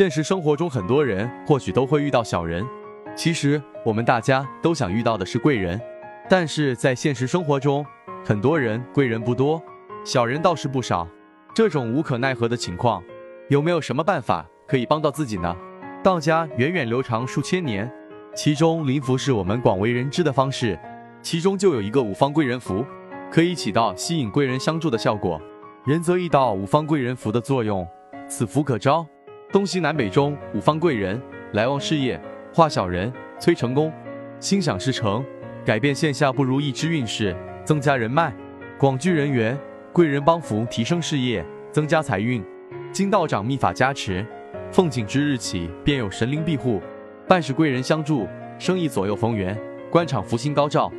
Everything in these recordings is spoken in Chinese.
现实生活中，很多人或许都会遇到小人。其实，我们大家都想遇到的是贵人，但是在现实生活中，很多人贵人不多，小人倒是不少。这种无可奈何的情况，有没有什么办法可以帮到自己呢？道家源远流长数千年，其中灵符是我们广为人知的方式，其中就有一个五方贵人符，可以起到吸引贵人相助的效果。仁则易道五方贵人符的作用，此符可招。东西南北中五方贵人来旺事业，化小人，催成功，心想事成，改变线下不如意之运势，增加人脉，广聚人缘，贵人帮扶，提升事业，增加财运。金道长秘法加持，奉请之日起便有神灵庇护，办事贵人相助，生意左右逢源，官场福星高照。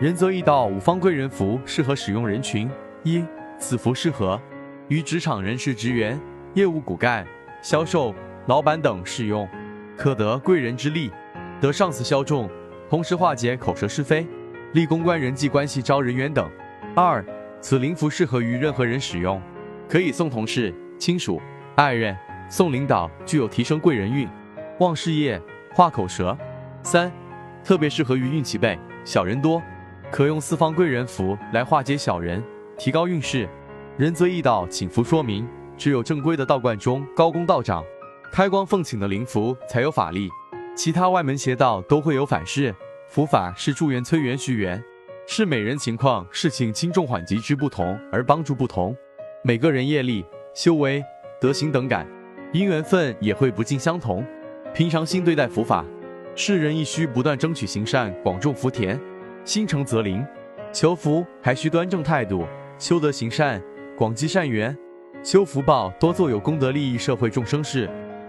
仁则易道五方贵人符适合使用人群：一、此符适合于职场人士职员、业务骨干。销售、老板等适用，可得贵人之力，得上司效重，同时化解口舌是非，立公关、人际关系、招人缘等。二，此灵符适合于任何人使用，可以送同事、亲属、爱人，送领导，具有提升贵人运、旺事业、化口舌。三，特别适合于运气背、小人多，可用四方贵人符来化解小人，提高运势。仁则易道，请符说明。只有正规的道观中高公道长开光奉请的灵符才有法力，其他外门邪道都会有反噬。符法是助缘、催缘、续缘，是每人情况、事情轻重缓急之不同而帮助不同。每个人业力、修为、德行等感，因缘分也会不尽相同。平常心对待符法，世人亦需不断争取行善，广种福田，心诚则灵。求福还需端正态度，修德行善，广积善缘。修福报，多做有功德、利益社会众生事。